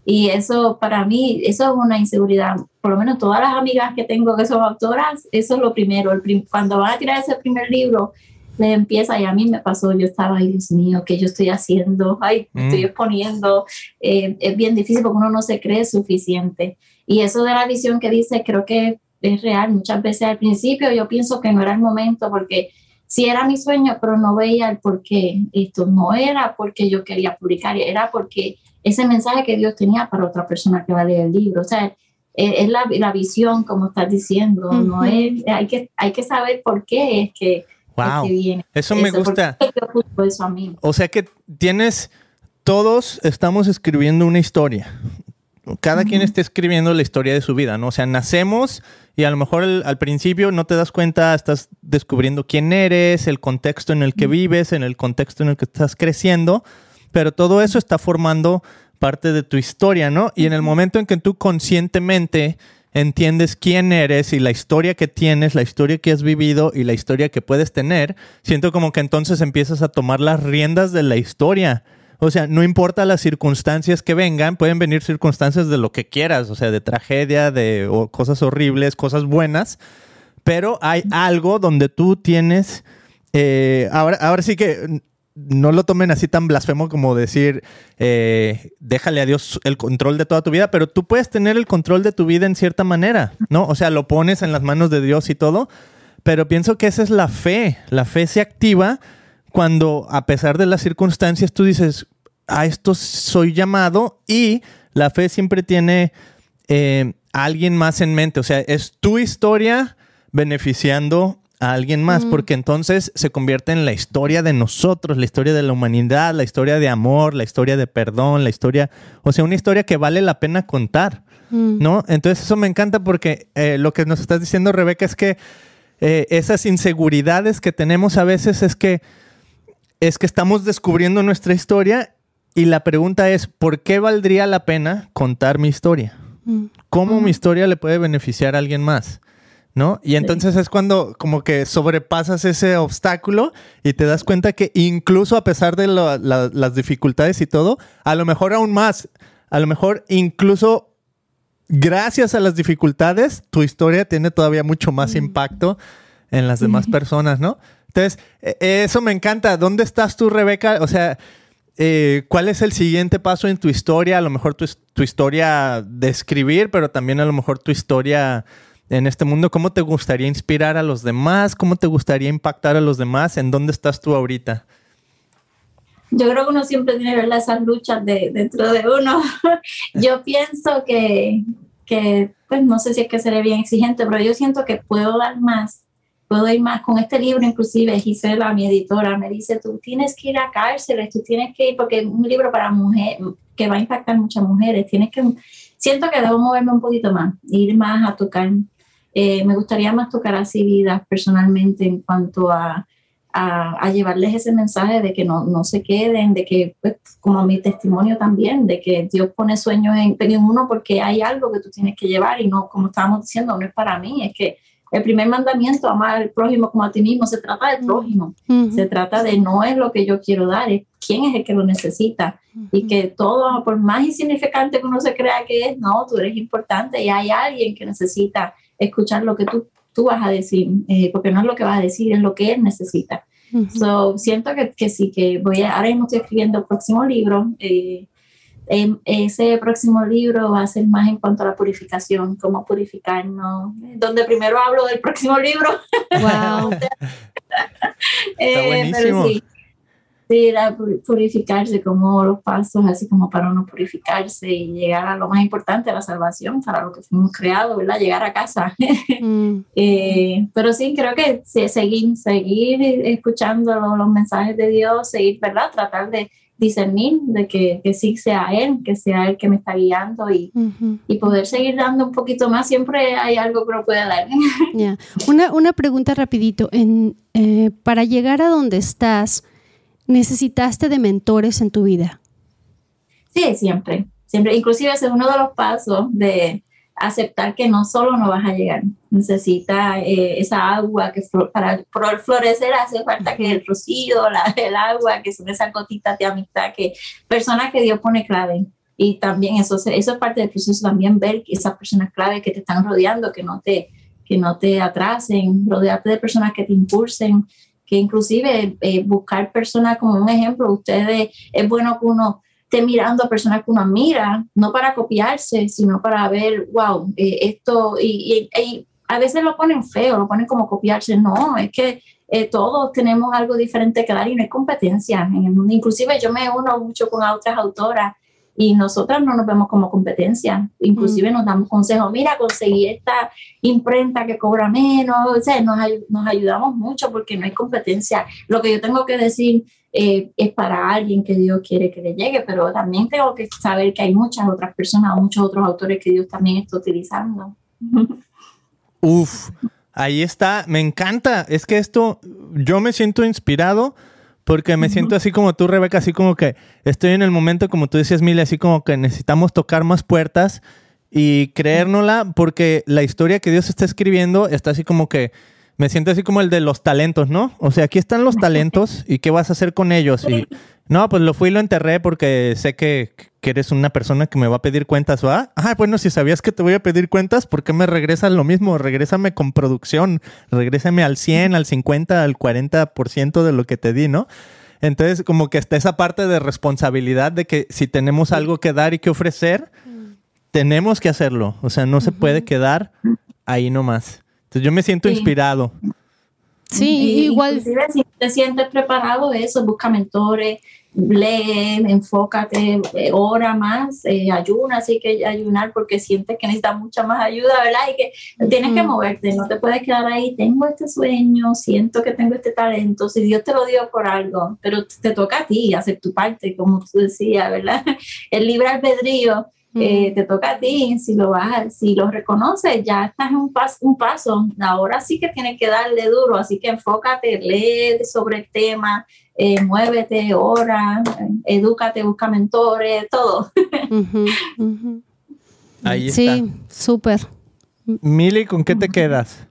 Y eso para mí, eso es una inseguridad. Por lo menos todas las amigas que tengo que son autoras, eso es lo primero. El cuando van a tirar ese primer libro, le empieza, y a mí me pasó, yo estaba, ay Dios mío, ¿qué yo estoy haciendo? Ay, estoy mm. exponiendo. Eh, es bien difícil porque uno no se cree suficiente. Y eso de la visión que dice, creo que es real. Muchas veces al principio yo pienso que no era el momento porque sí era mi sueño, pero no veía el por qué. Esto no era porque yo quería publicar, era porque ese mensaje que Dios tenía para otra persona que va a leer el libro. O sea, eh, es la, la visión, como estás diciendo, no es, hay que, hay que saber por qué es que, wow. viene. Eso me gusta. O sea que tienes, todos estamos escribiendo una historia. Cada quien está escribiendo la historia de su vida, ¿no? O sea, nacemos y a lo mejor al principio no te das cuenta, estás descubriendo quién eres, el contexto en el que vives, en el contexto en el que estás creciendo, pero todo eso está formando parte de tu historia, ¿no? Y en el momento en que tú conscientemente entiendes quién eres y la historia que tienes, la historia que has vivido y la historia que puedes tener, siento como que entonces empiezas a tomar las riendas de la historia o sea, no importa las circunstancias que vengan, pueden venir circunstancias de lo que quieras, o sea, de tragedia, de cosas horribles, cosas buenas, pero hay algo donde tú tienes, eh, ahora, ahora sí que no lo tomen así tan blasfemo como decir, eh, déjale a Dios el control de toda tu vida, pero tú puedes tener el control de tu vida en cierta manera, ¿no? O sea, lo pones en las manos de Dios y todo, pero pienso que esa es la fe, la fe se activa cuando a pesar de las circunstancias tú dices, a esto soy llamado y la fe siempre tiene eh, a alguien más en mente, o sea, es tu historia beneficiando a alguien más, porque entonces se convierte en la historia de nosotros, la historia de la humanidad, la historia de amor, la historia de perdón, la historia, o sea, una historia que vale la pena contar, ¿no? Entonces eso me encanta porque eh, lo que nos estás diciendo, Rebeca, es que eh, esas inseguridades que tenemos a veces es que es que estamos descubriendo nuestra historia y la pregunta es, ¿por qué valdría la pena contar mi historia? Mm. ¿Cómo mi mm. historia le puede beneficiar a alguien más? ¿No? Y entonces es cuando como que sobrepasas ese obstáculo y te das cuenta que incluso a pesar de las dificultades y todo, a lo mejor aún más, a lo mejor incluso gracias a las dificultades, tu historia tiene todavía mucho más mm. impacto en las demás personas, ¿no? Entonces, e, eso me encanta. ¿Dónde estás tú, Rebeca? O sea, eh, ¿cuál es el siguiente paso en tu historia? A lo mejor tu, historia de escribir, pero también a lo mejor tu historia en este mundo. ¿Cómo te gustaría inspirar a los demás? ¿Cómo te gustaría impactar a los demás? ¿En dónde estás tú ahorita? Yo creo que uno siempre tiene ¿verdad? esas luchas de, dentro de uno. *laughs* yo pienso que, que, pues no sé si es que seré bien exigente, pero yo siento que puedo dar más puedo ir más con este libro, inclusive Gisela, mi editora, me dice, tú tienes que ir a cárceles, tú tienes que ir, porque es un libro para mujeres, que va a impactar muchas mujeres, tienes que, siento que debo moverme un poquito más, ir más a tocar, eh, me gustaría más tocar así vidas personalmente en cuanto a, a, llevarles ese mensaje de que no, no se queden, de que, pues, como mi testimonio también, de que Dios pone sueños en, en uno porque hay algo que tú tienes que llevar y no, como estábamos diciendo, no es para mí, es que el primer mandamiento, amar al prójimo como a ti mismo, se trata del prójimo, se trata de no es lo que yo quiero dar, es quién es el que lo necesita. Y que todo, por más insignificante que uno se crea que es, no, tú eres importante y hay alguien que necesita escuchar lo que tú, tú vas a decir, eh, porque no es lo que vas a decir, es lo que él necesita. so, siento que, que, sí, que voy a, ahora mismo estoy escribiendo el próximo libro. Eh, ese próximo libro va a ser más en cuanto a la purificación, cómo purificarnos, donde primero hablo del próximo libro. Wow. *laughs* eh, pero sí, sí purificarse, como los pasos, así como para uno purificarse y llegar a lo más importante, la salvación, para lo que fuimos creados, ¿verdad? Llegar a casa. *laughs* Mm. eh, pero sí, creo que seguir, seguir escuchando los mensajes de Dios, seguir, ¿verdad? Tratar de discernir de que, que, sí sea Él, que sea Él que me está guiando y, y, poder seguir dando un poquito más, siempre hay algo que uno puede dar. *laughs* Una, una pregunta rapidito, en, eh, para llegar a donde estás, ¿necesitaste de mentores en tu vida? Sí, siempre, siempre, inclusive ese es uno de los pasos de aceptar que no solo no vas a llegar, necesita eh, esa agua que para florecer hace falta que el rocío, el agua, que son esas gotitas de amistad, que personas que Dios pone clave. Y también eso, eso es parte del proceso también, ver esas personas clave que te están rodeando, que no te, que no te atrasen, rodearte de personas que te impulsen, que inclusive eh, buscar personas como un ejemplo, ustedes, es bueno que uno esté mirando a personas que uno admira, no para copiarse, sino para ver, wow, eh, esto, y, a veces lo ponen feo, lo ponen como copiarse, no, es que eh, todos tenemos algo diferente que dar y no hay competencia en el mundo. Inclusive yo me uno mucho con otras autoras y nosotras no nos vemos como competencia, inclusive nos damos consejos, mira, conseguí esta imprenta que cobra menos, o sea, nos, nos ayudamos mucho porque no hay competencia. Lo que yo tengo que decir eh, es para alguien que Dios quiere que le llegue, pero también tengo que saber que hay muchas otras personas, muchos otros autores que Dios también está utilizando. Uf, ahí está, me encanta, es que esto, yo me siento inspirado porque me siento así como tú, Rebeca, así como que estoy en el momento, como tú decías, Mile, así como que necesitamos tocar más puertas y creérnosla porque la historia que Dios está escribiendo está así como que me siento así como el de los talentos, ¿no? O sea, aquí están los talentos y qué vas a hacer con ellos. Y no, pues lo fui y lo enterré porque sé que, eres una persona que me va a pedir cuentas, ¿va? Ah, bueno, si sabías que te voy a pedir cuentas, ¿por qué me regresas lo mismo? Regrésame con producción, regrésame al 100, al 50, al 40% de lo que te di, ¿no? Entonces, como que está esa parte de responsabilidad de que si tenemos algo que dar y que ofrecer, tenemos que hacerlo. O sea, no se puede quedar ahí nomás. Entonces yo me siento inspirado. Sí, igual. Si te sientes preparado, eso, busca mentores, lee, enfócate, eh, ora más, eh, ayuna, así que ayunar porque sientes que necesitas mucha más ayuda, ¿verdad? Y que tienes que moverte, no te puedes quedar ahí, tengo este sueño, siento que tengo este talento, si Dios te lo dio por algo, pero te toca a ti hacer tu parte, como tú decías, ¿verdad? *laughs* El libre albedrío eh, te toca a ti, si lo vas, si lo reconoces, ya estás en un, paso, un paso. Ahora sí que tienes que darle duro, así que enfócate, lee sobre el tema, eh, muévete, ora, edúcate, busca mentores, todo. Ahí está. Sí, súper. Mili, ¿con qué te quedas?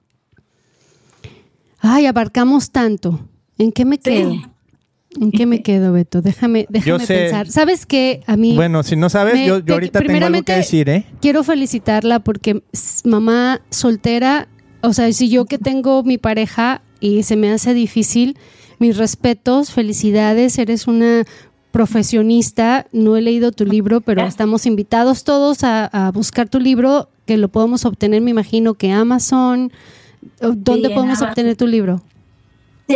Ay, abarcamos tanto. ¿En qué me quedo? ¿En qué me quedo, Beto? Déjame, déjame pensar. ¿Sabes qué? A mí. Bueno, si no sabes, yo, ahorita tengo algo que decir, ¿eh? Quiero felicitarla porque mamá soltera, o sea, si yo que tengo mi pareja y se me hace difícil, mis respetos, felicidades, eres una profesionista. No he leído tu libro, pero estamos invitados todos a, buscar tu libro, que lo podemos obtener, me imagino que Amazon. ¿Dónde podemos obtener tu libro?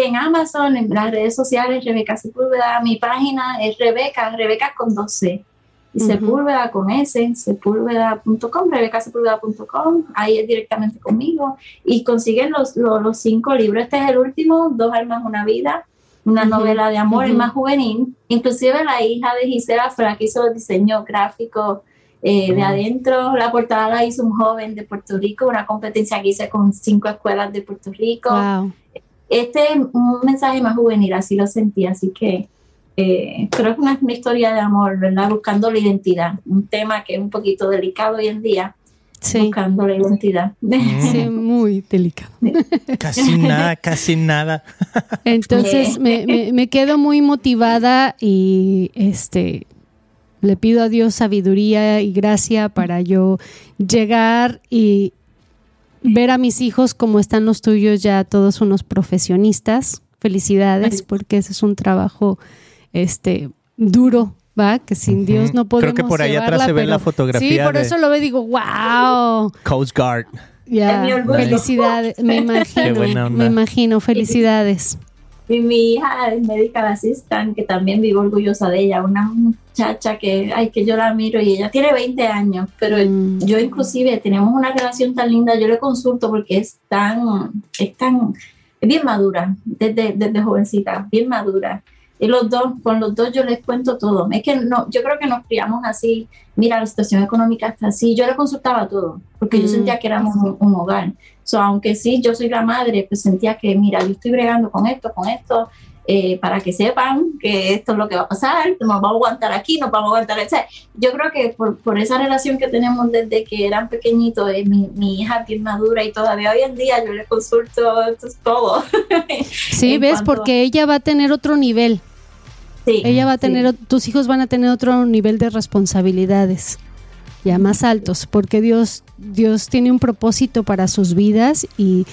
En Amazon, en las redes sociales, Rebeca Sepúlveda. Mi página es Rebeca, Rebeca con 12. Y Sepúlveda con S, sepúlveda.com, rebecasepúlveda.com, ahí es directamente conmigo. Y consiguen los, los, cinco libros. Este es el último, Dos almas, una vida, una novela de amor, más juvenil. Inclusive la hija de Gisela fue la que hizo el diseño gráfico eh, de adentro. La portada la hizo un joven de Puerto Rico, una competencia que hice con cinco escuelas de Puerto Rico. Wow este es un mensaje más juvenil, así lo sentí, así que eh, creo que es una, historia de amor, ¿verdad? Buscando la identidad, un tema que es un poquito delicado hoy en día. Buscando la identidad. *laughs* Sí, muy delicado. Casi *laughs* nada, casi nada. *laughs* Entonces me, me quedo muy motivada y este le pido a Dios sabiduría y gracia para yo llegar y, ver a mis hijos como están los tuyos ya todos unos profesionistas. Felicidades, porque ese es un trabajo este duro, ¿va? Que sin Dios no podemos Creo que por ahí atrás se ve la fotografía. Sí, por eso lo ve digo, wow. Coast Guard. Ya, felicidades, me *laughs* imagino, me imagino, felicidades. Y mi hija es medical assistant, que también vivo orgullosa de ella, una muchacha que, ay, que yo la miro y ella tiene 20 años, pero mm. yo inclusive tenemos una relación tan linda, yo le consulto porque es tan, es tan, es bien madura, desde, desde jovencita, bien madura. Y los dos, con los dos yo les cuento todo. Es que no, yo creo que nos criamos así, mira, la situación económica está así. Yo le consultaba todo, porque yo mm. sentía que éramos un, hogar. So, aunque sí, yo soy la madre, pues sentía que, mira, yo estoy bregando con esto, con esto, eh, para que sepan que esto es lo que va a pasar, nos vamos a aguantar aquí, nos vamos a aguantar. O yo creo que por, por, esa relación que tenemos desde que eran pequeñitos, eh, mi, mi, hija bien madura y todavía hoy en día yo le consulto todo. *laughs* Sí, ves, porque ella va a tener otro nivel. Sí, ella va a tener, tus hijos van a tener otro nivel de responsabilidades ya más altos, porque Dios, Dios tiene un propósito para sus vidas y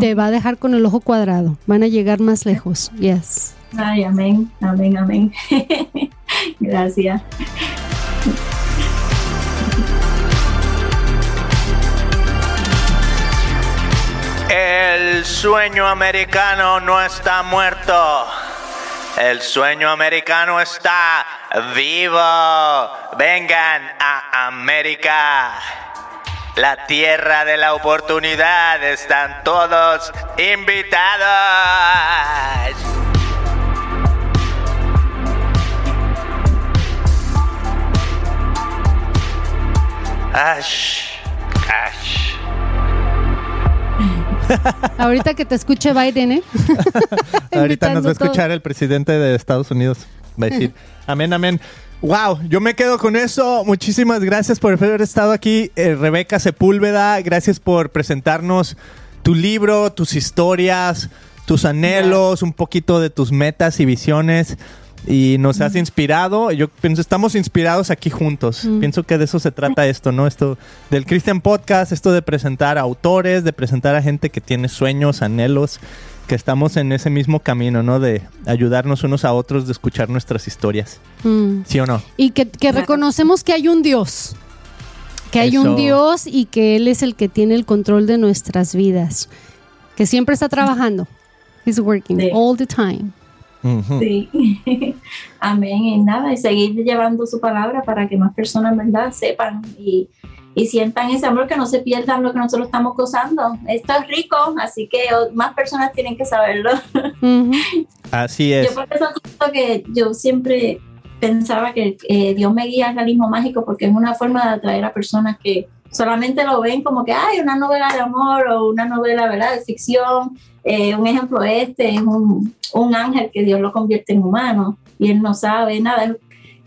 te va a dejar con el ojo cuadrado. Van a llegar más lejos. Yes. Ay, amén, amén, amén. *laughs* Gracias. El sueño americano no está muerto. El sueño americano está ¡Vivo! ¡Vengan a América! La tierra de la oportunidad. Están todos invitados. Ash. Ash. *laughs* Ahorita que te escuche Biden, ¿eh? *laughs* Ahorita nos va a escuchar el presidente de Estados Unidos. Va a decir, amén, amén. Wow, yo me quedo con eso. Muchísimas gracias por haber estado aquí, eh, Rebeca Sepúlveda. Gracias por presentarnos tu libro, tus historias, tus anhelos, un poquito de tus metas y visiones. Y nos has inspirado. Yo pienso, estamos inspirados aquí juntos. Pienso que de eso se trata esto, ¿no? Esto del Christian Podcast, esto de presentar a autores, de presentar a gente que tiene sueños, anhelos, que estamos en ese mismo camino, ¿no? De ayudarnos unos a otros, de escuchar nuestras historias. Mm. ¿Sí o no? Y que, que reconocemos que hay un Dios. Que hay Eso. un Dios y que Él es el que tiene el control de nuestras vidas. Que siempre está trabajando. He's working Sí. all the time. Ujú. Sí. *laughs* Amén. Y nada, y seguir llevando su palabra para que más personas, ¿verdad?, sepan y, y sientan ese amor, que no se pierdan lo que nosotros estamos gozando. Esto es rico, así que más personas tienen que saberlo. Así es. Yo por eso siento que yo siempre pensaba que eh, Dios me guía al realismo mágico porque es una forma de atraer a personas que solamente lo ven como que hay una novela de amor o una novela ¿verdad? de ficción. Eh, un ejemplo este es un, un ángel que Dios lo convierte en humano y él no sabe nada.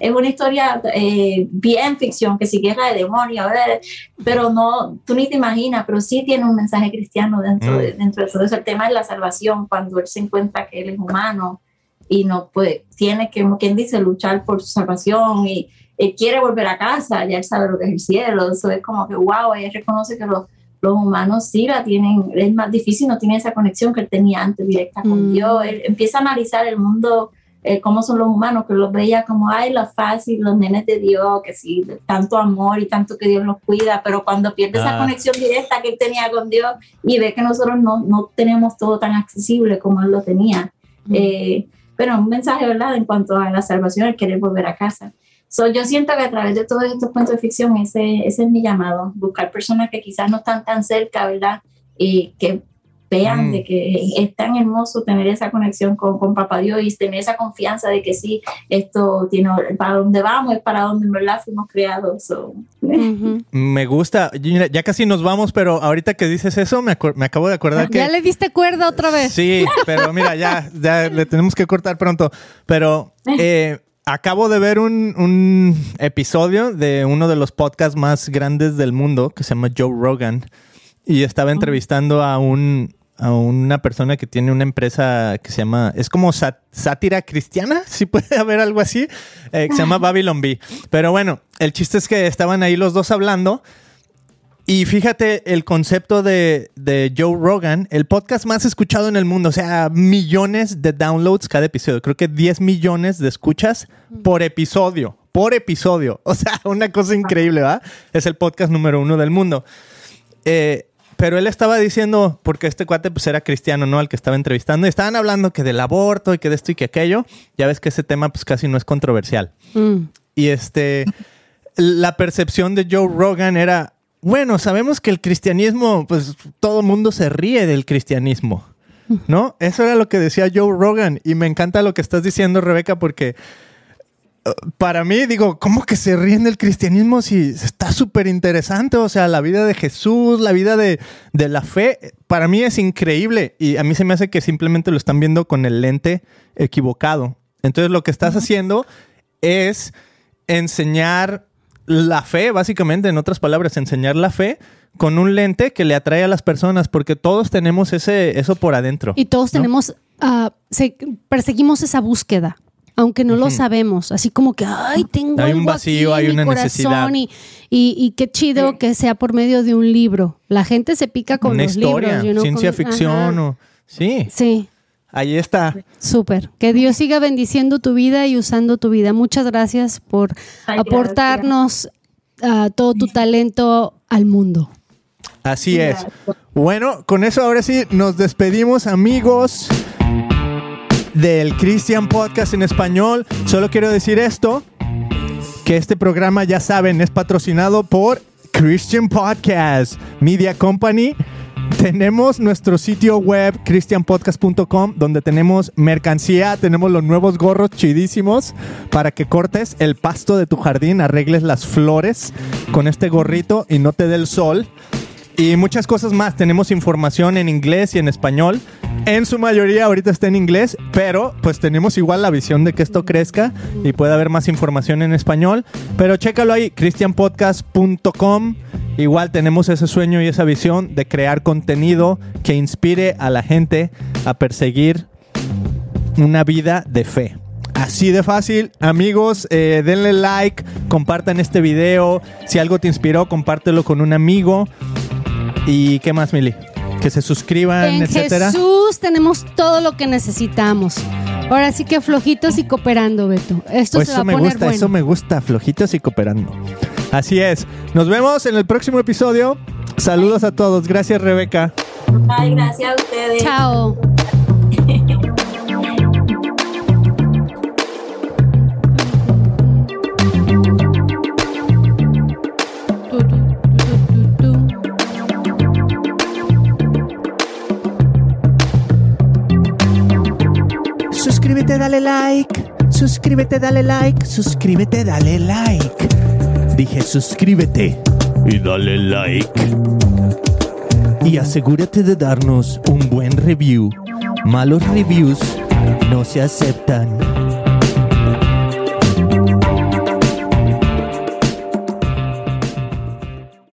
Es, una historia eh, bien ficción, que si guerra de demonios, ¿verdad? pero no, tú ni te imaginas, pero sí tiene un mensaje cristiano dentro, de, dentro de todo eso. El tema es la salvación, cuando él se encuentra que él es humano y no puede, tiene que, como quien dice, luchar por su salvación y él quiere volver a casa, ya él sabe lo que es el cielo, eso es como que wow, ella reconoce que los, los humanos sí la tienen, es más difícil, no tiene esa conexión que él tenía antes directa con Mm. Dios, él empieza a analizar el mundo, eh, cómo son los humanos, que los veía como, ay, lo fácil, los nenes de Dios, que sí, tanto amor y tanto que Dios los cuida, pero cuando pierde Ah. esa conexión directa que él tenía con Dios y ve que nosotros no, no tenemos todo tan accesible como él lo tenía, Mm. eh, pero un mensaje, ¿verdad?, en cuanto a la salvación, el querer volver a casa. So, yo siento que a través de todos estos cuentos de ficción, ese, ese es mi llamado, buscar personas que quizás no están tan cerca, ¿verdad?, y que vean Mm. de que es tan hermoso tener esa conexión con, con Papá Dios y tener esa confianza de que sí, esto tiene, para donde vamos es para donde en verdad fuimos creados. So. Me gusta. Ya casi nos vamos, pero ahorita que dices eso, me, me acabo de acordar que. Ya le diste cuerda otra vez. Sí, pero mira, ya, ya le tenemos que cortar pronto. Pero *laughs* eh, acabo de ver un, un episodio de uno de los podcasts más grandes del mundo que se llama Joe Rogan y estaba entrevistando a un a una persona que tiene una empresa que se llama es como sátira cristiana *laughs* si puede haber algo así eh, se llama Babylon Bee pero bueno el chiste es que estaban ahí los dos hablando y fíjate el concepto de, de Joe Rogan, el podcast más escuchado en el mundo, o sea, millones de downloads cada episodio. Creo que 10 millones de escuchas por episodio, por episodio. *laughs* O sea, una cosa increíble, ¿va? Es el podcast número uno del mundo. Eh, pero él estaba diciendo, porque este cuate pues era cristiano, ¿no? Al que estaba entrevistando, y estaban hablando que del aborto y que de esto y que aquello. Ya ves que ese tema pues casi no es controversial. Mm. Y este, la percepción de Joe Rogan era, bueno, sabemos que el cristianismo, pues todo el mundo se ríe del cristianismo, ¿no? Eso era lo que decía Joe Rogan. Y me encanta lo que estás diciendo, Rebeca, porque para mí, digo, ¿cómo que se ríen del cristianismo si está súper interesante? O sea, la vida de Jesús, la vida de, de la fe, para mí es increíble. Y a mí se me hace que simplemente lo están viendo con el lente equivocado. Entonces, lo que estás haciendo es enseñar la fe, básicamente, en otras palabras, enseñar la fe con un lente que le atrae a las personas, porque todos tenemos ese, eso por adentro. Y todos ¿no? tenemos, ah, se- perseguimos esa búsqueda, aunque no lo sabemos. Así como que, ay, tengo Hay un vacío, aquí hay mi una corazón necesidad. Y, y, y qué chido que sea por medio de un libro. La gente se pica con Una los historia, libros. you know, ciencia con- ficción Ajá. o... Sí, Sí, ahí está. súper. Que Dios siga bendiciendo tu vida y usando tu vida. Muchas gracias por Ay, aportarnos ah, todo tu talento al mundo. Así es. Bueno, con eso ahora sí nos despedimos, amigos del Christian Podcast en español. Solo quiero decir esto. que este programa, ya saben, es patrocinado por Christian Podcast Media Company. Tenemos nuestro sitio web christianpodcast.com donde tenemos mercancía, tenemos los nuevos gorros chidísimos para que cortes el pasto de tu jardín, arregles las flores con este gorrito y no te dé el sol. Y muchas cosas más. Tenemos información en inglés y en español. En su mayoría ahorita está en inglés, pero pues tenemos igual la visión de que esto crezca y pueda haber más información en español. Pero chécalo ahí, christianpodcast.com. Igual tenemos ese sueño y esa visión de crear contenido que inspire a la gente a perseguir una vida de fe. Así de fácil, amigos, eh, denle like, compartan este video. Si algo te inspiró, compártelo con un amigo. ¿Y qué más, Mili? Que se suscriban, En etcétera. Jesús tenemos todo lo que necesitamos. Ahora sí que flojitos y cooperando, Beto. Esto Pues se va eso a me gusta, bueno. eso me gusta, flojitos y cooperando. Así es. Nos vemos en el próximo episodio. Saludos a todos. Gracias, Rebeca. Ay, gracias a ustedes. Chao. *laughs* Suscríbete, dale like. Suscríbete, dale like. Suscríbete, dale like. Dije suscríbete y dale like. Y asegúrate de darnos un buen review. Malos reviews no se aceptan.